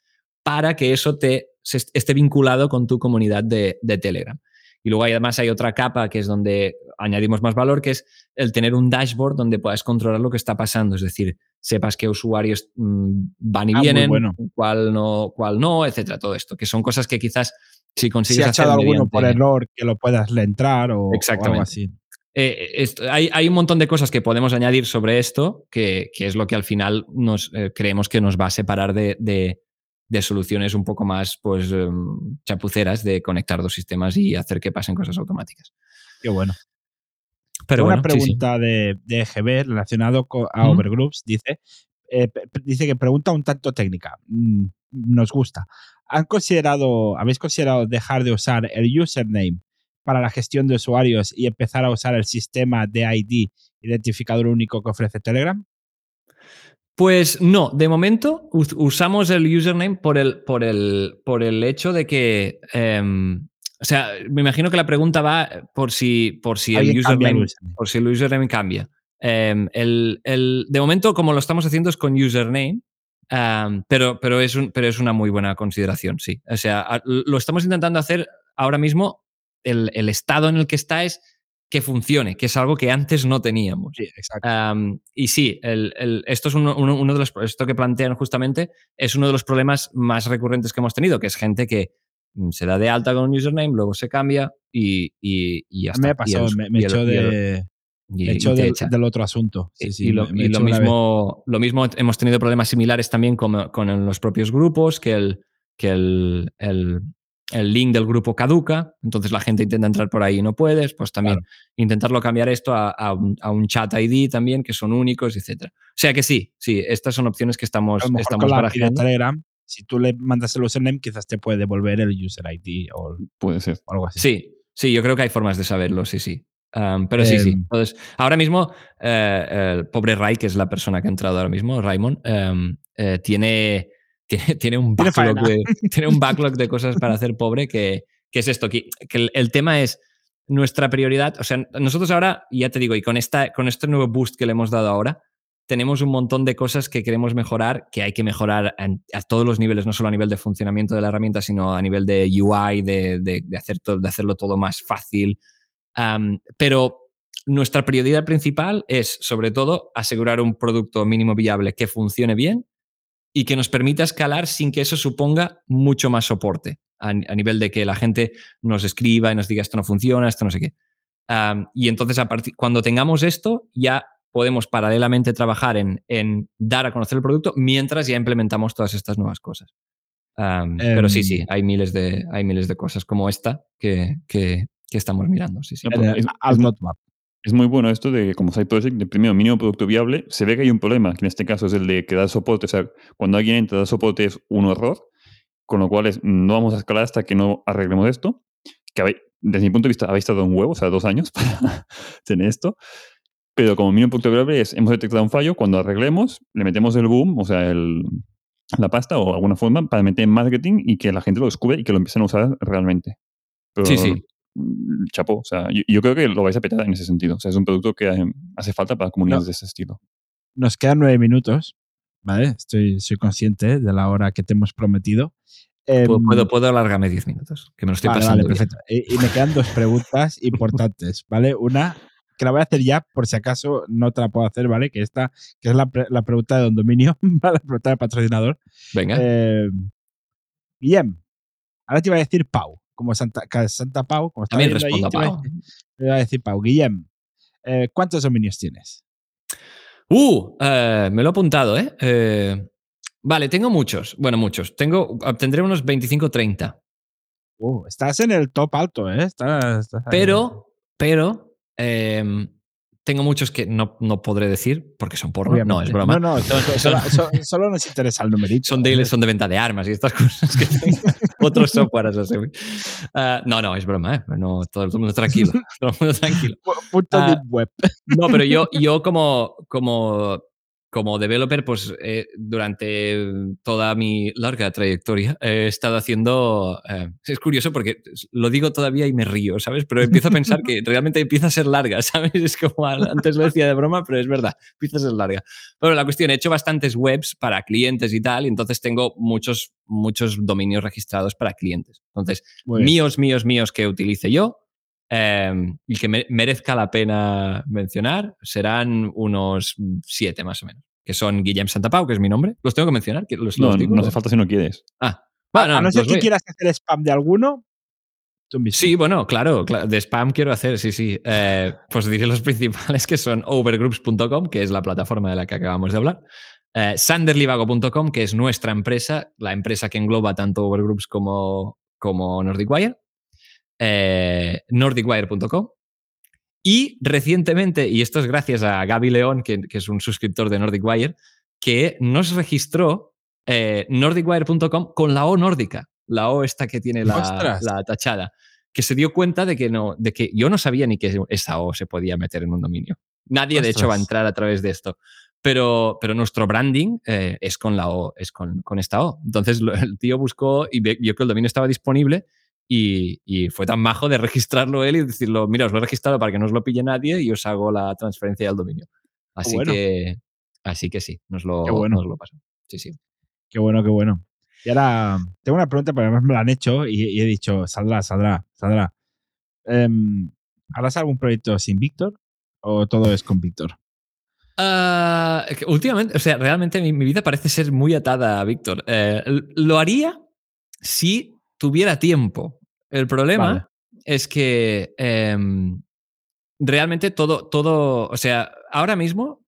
para que eso te esté vinculado con tu comunidad de, Telegram. Y luego además hay otra capa que es donde añadimos más valor, que es el tener un dashboard donde puedas controlar lo que está pasando. Es decir, sepas qué usuarios mm, van y ah, vienen, cuál no, cuál no, etcétera. Todo esto, que son cosas que quizás si consigues si ha echado alguno por error que lo puedas entrar o, Exactamente. algo así. Eh, hay, un montón de cosas que podemos añadir sobre esto, que, es lo que al final nos eh, creemos que nos va a separar de, de soluciones un poco más pues, em, chapuceras de conectar dos sistemas y hacer que pasen cosas automáticas. Qué bueno. Pero una pregunta De, de EGB relacionado con, a Overgroups. Dice, eh, dice que pregunta un tanto técnica. Mm, nos gusta. ¿Han considerado, ¿Habéis considerado dejar de usar el username para la gestión de usuarios y empezar a usar el sistema de ID identificador único que ofrece Telegram? Pues no, de momento usamos el username por el, por el, por el hecho de que. Em, o sea, me imagino que la pregunta va por si, por si, el username, por si el username cambia. Em, el, de momento, como lo estamos haciendo, es con username. Em, pero, pero, es un, pero es una muy buena consideración, sí. O sea, lo estamos intentando hacer ahora mismo. El, el estado en el que está es que funcione, que es algo que antes no teníamos. Sí, y sí, esto es uno, de los esto que plantean justamente es uno de los problemas más recurrentes que hemos tenido, que es gente que mm, se da de alta con un username, luego se cambia y, y, y ya Me ha pasado, me, echó de... hecho del, otro asunto. y, lo, mismo, lo mismo hemos tenido problemas similares también con, con los propios grupos, que el, que el, el link del grupo caduca, entonces la gente intenta entrar por ahí y no puedes, pues también intentarlo cambiar esto a, un, chat ID también, que son únicos, etc. O sea que sí, sí, estas son opciones que estamos, a estamos con Telegram, si tú le mandas el username, quizás te puede devolver el user ID o, puede ser. algo así. Sí, sí, yo creo que hay formas de saberlo, sí, sí. Um, pero sí, sí. Em. Entonces, ahora mismo, eh, el pobre Ray, que es la persona que ha entrado ahora mismo, Raymond, em, eh, tiene, tiene, tiene un backlog de, tiene un backlog de cosas para hacer pobre que, que es esto, que, que el, el tema es nuestra prioridad, o sea, nosotros ahora, ya te digo, y con, esta, con este nuevo boost que le hemos dado ahora, tenemos un montón de cosas que queremos mejorar, que hay que mejorar en- a todos los niveles, no solo a nivel de funcionamiento de la herramienta, sino a nivel de UI, de, de- de hacer de hacerlo todo más fácil. Pero nuestra prioridad principal es, sobre todo, asegurar un producto mínimo viable que funcione bien y que nos permita escalar sin que eso suponga mucho más soporte, a, a nivel de que la gente nos escriba y nos diga esto no funciona, esto no sé qué. Y entonces, a partir, cuando tengamos esto, ya podemos paralelamente trabajar en, en dar a conocer el producto mientras ya implementamos todas estas nuevas cosas. Pero sí, sí, Em. hay miles de, hay miles de cosas como esta que, que- que estamos mirando. Sí, sí. No, En pero el es- alt es- roadmap. Es muy bueno esto de que como side project, de primero mínimo producto viable, se ve que hay un problema, que en este caso es el de que da soporte, o sea, cuando alguien entra da soporte es un error, con lo cual es, no vamos a escalar hasta que no arreglemos esto, que habéis- desde mi punto de vista habéis estado un huevo, o sea, dos años para tener esto, pero como mínimo producto viable es, hemos detectado un fallo, cuando arreglemos, le metemos el boom, o sea, el, la pasta o alguna forma para meter en marketing y que la gente lo descubra y que lo empiecen a usar realmente. Pero, Sí, sí. Chapo, o sea, yo, yo creo que lo vais a petar en ese sentido. O sea, es un producto que hace falta para comunidades No. de ese estilo. Nos quedan nueve minutos, ¿vale? Estoy, soy consciente de la hora que te hemos prometido. Puedo, Em, puedo, puedo alargarme 10 minutos, que me lo estoy Vale, pasando. vale, bien. perfecto. Y, y me quedan dos preguntas importantes, ¿vale? Una que la voy a hacer ya, por si acaso no te la puedo hacer, ¿vale? Que esta, que es la, la pregunta de Don Dominio, ¿vale? la pregunta del patrocinador. Venga. Eh, Guillem, ahora te iba a decir Pau, como Santa, Pau, como También viendo ahí, respondo a Pau. decir- te iba a decir Pau. Guillem, eh, ¿cuántos dominios tienes? Uh, eh, me lo he apuntado, ¿eh? Eh, Vale, tengo muchos. Bueno, muchos. Tengo, tendré unos 25-30. Uh, estás en el top alto, ¿eh? Estás, estás ahí. Pero, pero, em, tengo muchos que no, no podré decir porque son porno. No, es broma. No, no, so- so- solo, so- solo nos interesa el numerito. Son de, son de venta de armas y estas cosas que otros software. así. Ah, no, no, es broma, ¿eh? No, todo, todo el mundo tranquilo. Todo el mundo tranquilo. Pu- Punto deep web. No, pero yo, yo como, como, como developer, pues eh, durante toda mi larga trayectoria he estado haciendo... eh, es curioso porque lo digo todavía y me río, ¿sabes? Pero empiezo a pensar que realmente empieza a ser larga, ¿sabes? Es como antes lo decía de broma, pero es verdad, empieza a ser larga. Pero la cuestión, he hecho bastantes webs para clientes y tal, y entonces tengo muchos, muchos dominios registrados para clientes. Entonces, míos, míos, míos que utilice yo eh, y que me- merezca la pena mencionar serán unos siete más o menos. Que son Guillem Santapau, que es mi nombre. ¿Los tengo que mencionar? ¿Que ¿Los, No, los digo? no hace falta si no quieres. Ah, bueno, a no ser que voy- quieras hacer spam de alguno. Sí, bueno, claro, cla- de spam quiero hacer, sí, sí. Eh, pues diré los principales que son overgroups.com, que es la plataforma de la que acabamos de hablar. eh, sanderlivago.com, que es nuestra empresa, la empresa que engloba tanto Overgroups como, como NordicWire. Eh, nordicwire.com. Y recientemente, y esto es gracias a Gaby León, que, que es un suscriptor de NordicWire, que nos registró eh, nordicwire.com con la O nórdica, la O esta que tiene la, ¡Ostras! la tachada, que se dio cuenta de que, no, de que yo no sabía ni que esa O se podía meter en un dominio. Nadie, de hecho, va a ¡Ostras! entrar a través de esto. Pero, pero nuestro branding eh, es con la O, es con, con esta O. Entonces lo- el tío buscó y vio que el dominio estaba disponible y, y fue tan majo de registrarlo él y decirlo, mira, os lo he registrado para que no os lo pille nadie y os hago la transferencia del dominio. Así bueno. que así que sí, nos lo, Qué bueno. nos lo. Sí, sí. Qué bueno, qué bueno. Y ahora tengo una pregunta, pero además me la han hecho y, y he dicho, saldrá, saldrá, saldrá. Em, ¿Harás algún proyecto sin Víctor o todo es con Víctor? Ah, últimamente, o sea, realmente mi, mi vida parece ser muy atada a Víctor. Eh, lo haría si tuviera tiempo. El problema Vale. es que em, realmente todo, todo, o sea, ahora mismo,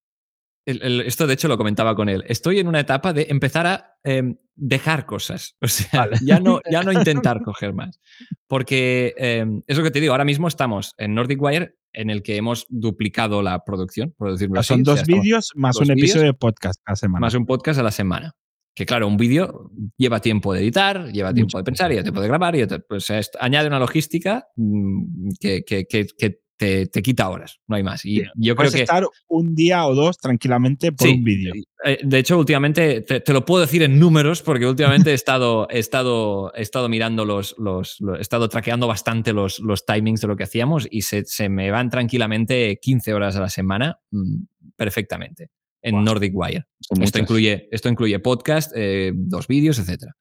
el- el- esto de hecho lo comentaba con él, estoy en una etapa de empezar a em, dejar cosas, o sea, Vale. ya, no, ya no intentar coger más. Porque em, es lo que te digo, ahora mismo estamos en Nordic Wire en el que hemos duplicado la producción, por decirlo así. Son o sea, dos vídeos más un episodio de podcast cada semana. más un podcast a la semana. Que claro, un vídeo lleva tiempo de editar, lleva tiempo Mucho. de pensar, lleva tiempo de grabar, y pues, es- añade una logística mm, que, que- que- que te, te quita horas, no hay más. Y Sí, yo creo que... estar un día o dos tranquilamente por Sí, un vídeo. eh, De hecho, últimamente, te, te lo puedo decir en números, porque últimamente he estado, he estado, he estado mirando los, los, lo- he estado traqueando bastante los, los timings de lo que hacíamos y se, se me van tranquilamente 15 horas a la semana mm, perfectamente en. Nordic Wire. Esto muchas. incluye, esto incluye podcast, eh, dos vídeos, etc.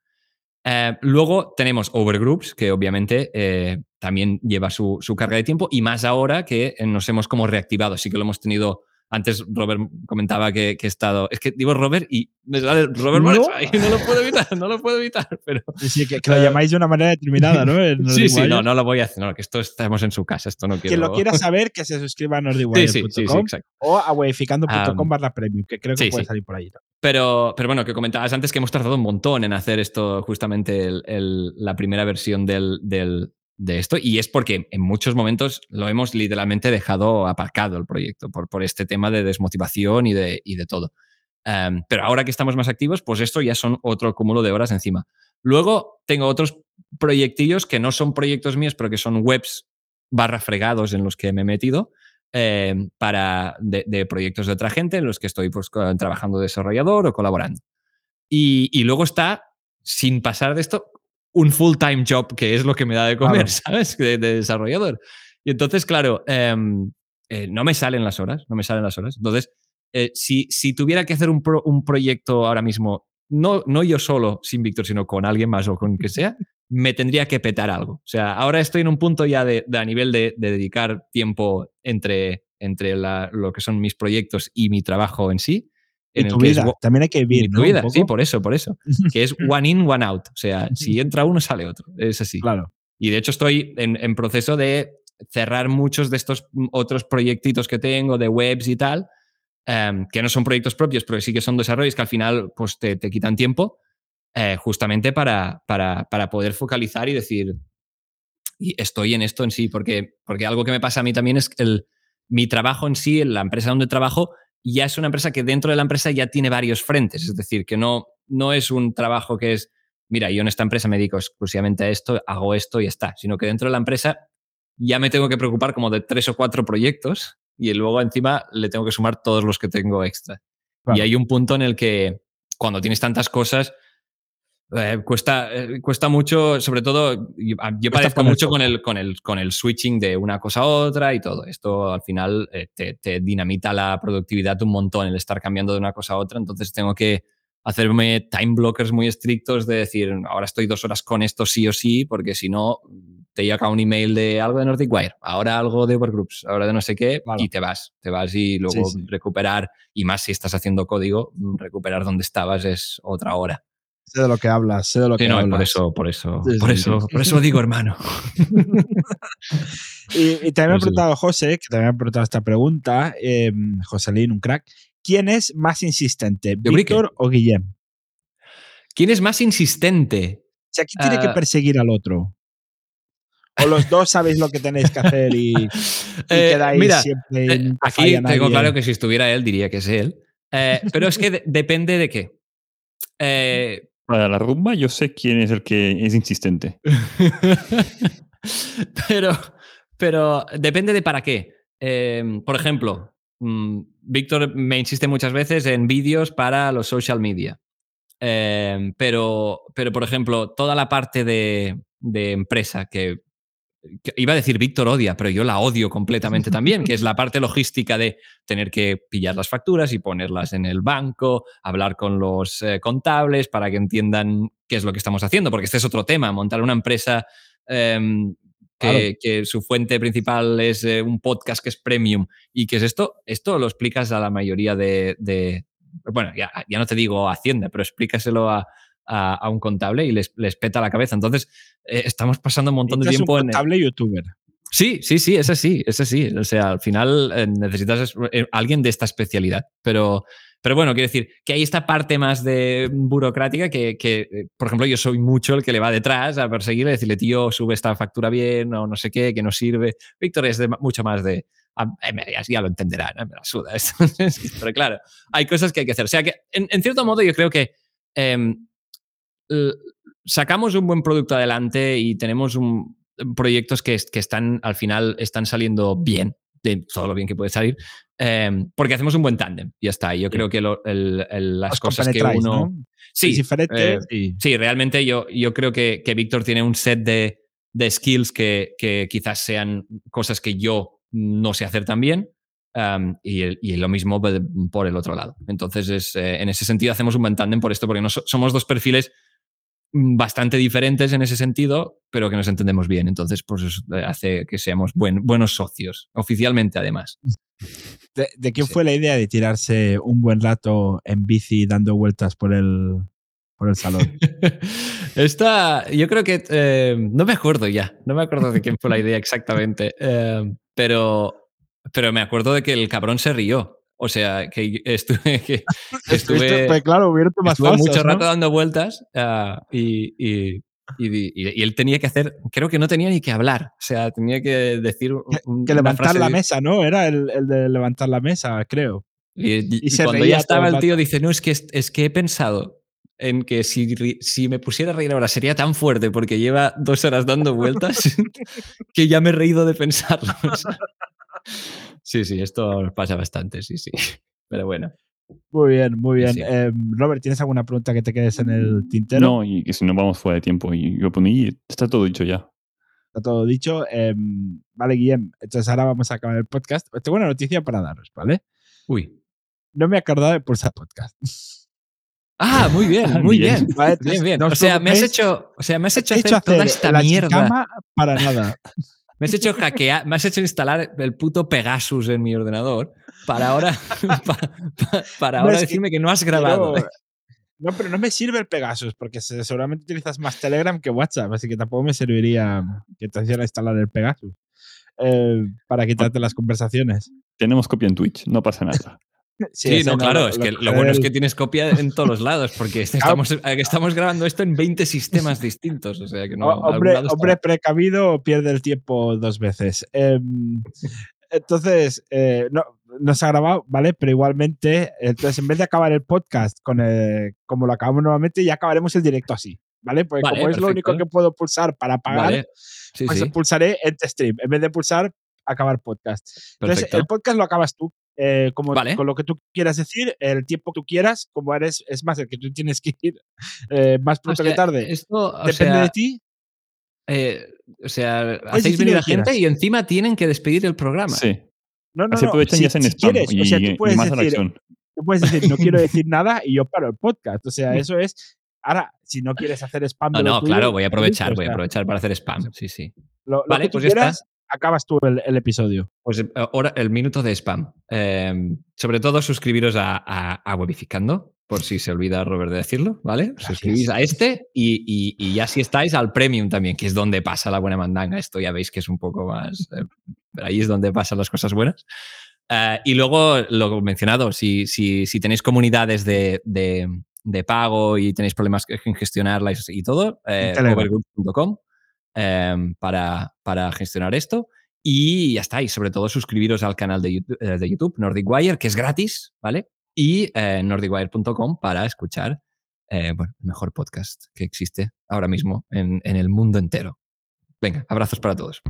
luego tenemos Overgroups, que obviamente eh, también lleva su, su carga de tiempo, y más ahora que eh, nos hemos como reactivado. Sí que lo hemos tenido. Antes Robert comentaba que, que he estado. Es que digo Robert y me sale Robert No. Y no lo puedo evitar, no lo puedo evitar. Pero, Sí, que, que lo Eh, llamáis de una manera determinada, ¿no? Sí, sí, no, no lo voy a hacer. No, que esto estamos en su casa, esto no quiero. Quien lo quiera saber, que se suscriba a nordiwire.com sí, sí, sí, exacto. o a webificando.com Am, barra premium, que creo que puede salir por ahí. ¿no? Pero, pero bueno, que comentabas antes que hemos tardado un montón en hacer esto, justamente el- el- la primera versión del, del- de esto, y es porque en muchos momentos lo hemos literalmente dejado aparcado el proyecto por, por este tema de desmotivación y de, y de todo. Em, pero ahora que estamos más activos, pues esto ya son otro cúmulo de horas encima. Luego tengo otros proyectillos que no son proyectos míos, pero que son webs barra fregados en los que me he metido, eh, para de, proyectos de otra gente en los que estoy pues, trabajando de desarrollador o colaborando. Y luego está, sin pasar de esto, un full-time job, que es lo que me da de comer, Claro. ¿sabes? De, de desarrollador. Y entonces, claro, em, eh, no me salen las horas, no me salen las horas. Entonces, eh, si, si tuviera que hacer un, pro- un proyecto ahora mismo, no, no yo solo, sin Víctor, sino con alguien más o con que sea, me tendría que petar algo. O sea, ahora estoy en un punto ya de, de a nivel de, de dedicar tiempo entre, entre la- lo que son mis proyectos y mi trabajo en sí. Y en tu el que es vida, wo- también hay que y vivir, tu ¿no? Un vida, sí, por eso, por eso. Que es one in, one out. O sea, si entra uno, sale otro. Es así. Claro. Y de hecho estoy en, en proceso de cerrar muchos de estos mm, otros proyectitos que tengo de webs y tal, em, que no son proyectos propios, pero sí que son desarrollos que al final pues, te, te quitan tiempo, eh, justamente para, para, para poder focalizar y decir, y estoy en esto en sí, porque, porque algo que me pasa a mí también es el, mi trabajo en sí, en la empresa donde trabajo, ya es una empresa que dentro de la empresa ya tiene varios frentes, es decir, que no, no es un trabajo que es, mira, yo en esta empresa me dedico exclusivamente a esto, hago esto y está, sino que dentro de la empresa ya me tengo que preocupar como de tres o cuatro proyectos y luego encima le tengo que sumar todos los que tengo extra. Claro. Y hay un punto en el que cuando tienes tantas cosas, eh, cuesta, eh, cuesta mucho, sobre todo, yo, a- yo Cuesta padezco mucho con el, con, el, con el switching de una cosa a otra y todo. Esto al final eh, te, te dinamita la productividad un montón el estar cambiando de una cosa a otra. Entonces tengo que hacerme time blockers muy estrictos de decir, ahora estoy dos horas con esto sí o sí, porque si no, te llega un email de algo de Nordic Wire, ahora algo de Overgroups, ahora de no sé qué, y te vas, te vas y luego Sí, sí. recuperar, y más si estás haciendo código, recuperar donde estabas es otra hora. Sé de lo que hablas, sé de lo Sí, que no, hablas. por eso, por eso, Sí, por sí, eso, por eso lo digo, hermano. Y, y también me ha preguntado José, que también me ha preguntado esta pregunta, eh, Joselín, un crack. ¿Quién es más insistente. Víctor o Guillem? ¿Quién es más insistente? O sea, ¿quién tiene que Ah. perseguir al otro? O los dos sabéis lo que tenéis que hacer y, y Eh, quedáis mira, siempre. Eh, aquí tengo nadie. claro que si estuviera él diría que es él. Eh, pero es que de- depende de qué. Para la rumba yo sé quién es el que es insistente. pero, pero depende de para qué. Eh, por ejemplo, mm, Víctor me insiste muchas veces en vídeos para los social media. Eh, pero, pero, por ejemplo, toda la parte de, de empresa que iba a decir Víctor odia, pero yo la odio completamente también, que es la parte logística de tener que pillar las facturas y ponerlas en el banco, hablar con los eh, contables para que entiendan qué es lo que estamos haciendo, porque este es otro tema, montar una empresa em, que, Claro. que su fuente principal es eh, un podcast que es premium y que es esto, esto lo explicas a la mayoría de, de- bueno, ya, ya no te digo Hacienda, pero explícaselo a, a- a un contable y les, les peta la cabeza. Entonces, eh, estamos pasando un montón de es un tiempo en... contable youtuber. Sí, sí, sí, es así, es así. O sea, al final eh, necesitas es- eh, alguien de esta especialidad. Pero, pero bueno, quiero decir que hay esta parte más de burocrática que, que, eh, por ejemplo, yo soy mucho el que le va detrás a perseguirle, decirle, tío, sube esta factura bien o no sé qué, que no sirve. Víctor es de mucho más de, "Ah, eh, ya, lo entenderá, ¿no? me la suda. Entonces, pero claro, hay cosas que hay que hacer. O sea que, en, en cierto modo, yo creo que l- sacamos un buen producto adelante y tenemos un, proyectos que, que están al final están saliendo bien, de todo lo bien que puede salir, eh, porque hacemos un buen tándem. Ya está. Yo creo que lo- el- el- las Os cosas que uno. ¿no? Sí, Es diferente. eh, y- Sí, realmente yo, yo creo que, que Víctor tiene un set de, de skills que, que quizás sean cosas que yo no sé hacer tan bien. um, y, el- y lo mismo por el otro lado. Entonces, es, eh, en ese sentido, hacemos un buen tándem por esto, porque no so- somos dos perfiles bastante diferentes en ese sentido, pero que nos entendemos bien. Entonces, pues eso eh, hace que seamos buen- buenos socios, oficialmente además. ¿De, de quién Sí. fue la idea de tirarse un buen rato en bici dando vueltas por el, por el salón? Esta, yo creo que eh, no me acuerdo ya, no me acuerdo de quién fue la idea exactamente, eh, pero, pero me acuerdo de que el cabrón se rió. O sea, que estuve, que estuve, Pues claro, más estuve falsas, mucho ¿no? rato dando vueltas ah, y, y- y- y- él tenía que hacer, creo que no tenía ni que hablar, o sea, tenía que decir un- Que una levantar frase la de- mesa, ¿no? Era el, el de levantar la mesa, creo. Y, se cuando ya estaba el tío, dice, no, es que, es que he pensado en que si, si me pusiera a reír ahora sería tan fuerte porque lleva dos horas dando vueltas que ya me he reído de pensarlo. O sea, sí, sí, esto pasa bastante, sí, sí. Pero bueno. Muy bien, muy bien. Sí. Em, Robert, ¿tienes alguna pregunta que te quedes en el tintero? No, y que si no vamos fuera de tiempo. Y yo por mí está todo dicho ya. Está todo dicho. Em, vale, Guillem. Entonces ahora vamos a acabar el podcast. Tengo una noticia para daros, ¿vale? Uy. No me he acordado de pulsar podcast. Ah, muy bien, muy Bien. bien. Vale, entonces, Bien, bien. no os O sea, me has hecho, o sea, me has hecho he hacer toda esta la mierda. para nada. Me has hecho hackear, me has hecho instalar el puto Pegasus en mi ordenador para ahora, pa- pa- para ahora decirme que no has grabado. Pero- no, pero no me sirve el Pegasus porque se- seguramente utilizas más Telegram que WhatsApp, así que tampoco me serviría que te hiciera instalar el Pegasus eh, para quitarte las conversaciones. Tenemos copia en Twitch, no pasa nada. Sí, no, claro, lo- es que lo bueno es que tienes copia en todos los lados, porque estamos, eh, estamos grabando esto en 20 sistemas distintos, o sea que no. Hombre, hombre precavido pierde el tiempo dos veces. Em, entonces, eh, no, no se ha grabado, ¿vale? Pero igualmente, entonces en vez de acabar el podcast con el- como lo acabamos nuevamente, ya acabaremos el directo así, ¿vale? Porque Vale, como es lo único que puedo pulsar para Vale. Sí, pues sí, pulsaré End Stream en vez de pulsar acabar podcast. Entonces, el podcast lo acabas tú. Eh, como, Vale. Con lo que tú quieras decir, el tiempo que tú quieras, como eres, es más, el que tú tienes que ir eh, más O pronto sea, que tarde. Esto, o Depende sea, de ti. eh, o sea, hacéis venir lo a que gente y encima tienen que despedir el programa. Sí. No, no, Así no. aprovechan si, y hacen si spam. quieres, y, o sea, tú puedes más decir, acción. tú puedes decir, no quiero decir nada y yo paro el podcast. O sea, eso es. Ahora, si no quieres hacer spam, No, lo no, tuyo, claro, voy a lo aprovechar, o voy a aprovechar para hacer spam. Sí, sí. Lo, lo Vale, que tú pues ya está. quieras, acabas tú el, el episodio. Pues eh, ahora el minuto de spam. Eh, sobre todo suscribiros a, a, a Webificando, por si se olvida Robert de decirlo, ¿vale? Suscribís a este y, y- y ya si estáis al Premium también, que es donde pasa la buena mandanga. Esto ya veis que es un poco más... eh, ahí es donde pasan las cosas buenas. Eh, y luego, lo mencionado, si, si, si tenéis comunidades de, de, de pago y tenéis problemas en gestionarlas y todo, eh, overgroup.com eh, para, para gestionar esto. Y ya está. Y sobre todo suscribiros al canal de YouTube, eh, de YouTube Nordic que es gratis, ¿vale? Y eh, nordicwire.com para escuchar eh, el mejor podcast que existe ahora mismo en, en el mundo entero. Venga, abrazos para todos.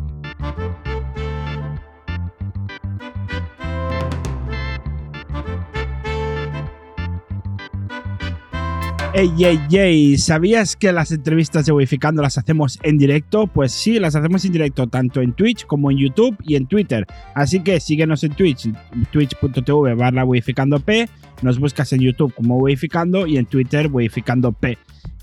Ey, ey, ey, ¿sabías que las entrevistas de Wificando las hacemos en directo? Pues sí, las hacemos en directo tanto en Twitch como en YouTube y en Twitter. Así que síguenos en Twitch, twitch.tv barra wificandop, nos buscas en YouTube como Wificando y en Twitter wificandop.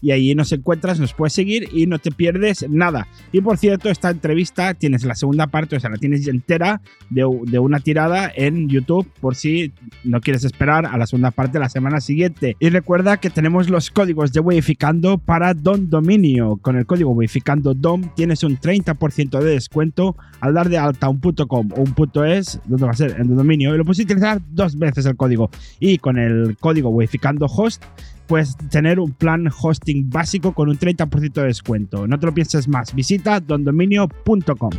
Y allí nos encuentras, nos puedes seguir y no te pierdes nada. Y por cierto, esta entrevista tienes la segunda parte, o sea, la tienes entera de, de una tirada en YouTube por si no quieres esperar a la segunda parte la semana siguiente. Y recuerda que tenemos los códigos de Weificando para Don Dominio. Con el código Weificando DOM tienes un 30% de descuento al dar de alta un .com o un .es, ¿dónde va a ser? En Don Dominio. Y lo puedes utilizar dos veces el código. Y con el código Weificando Host puedes tener un plan hosting básico con un 30% de descuento. No te lo pienses más. Visita dondominio.com.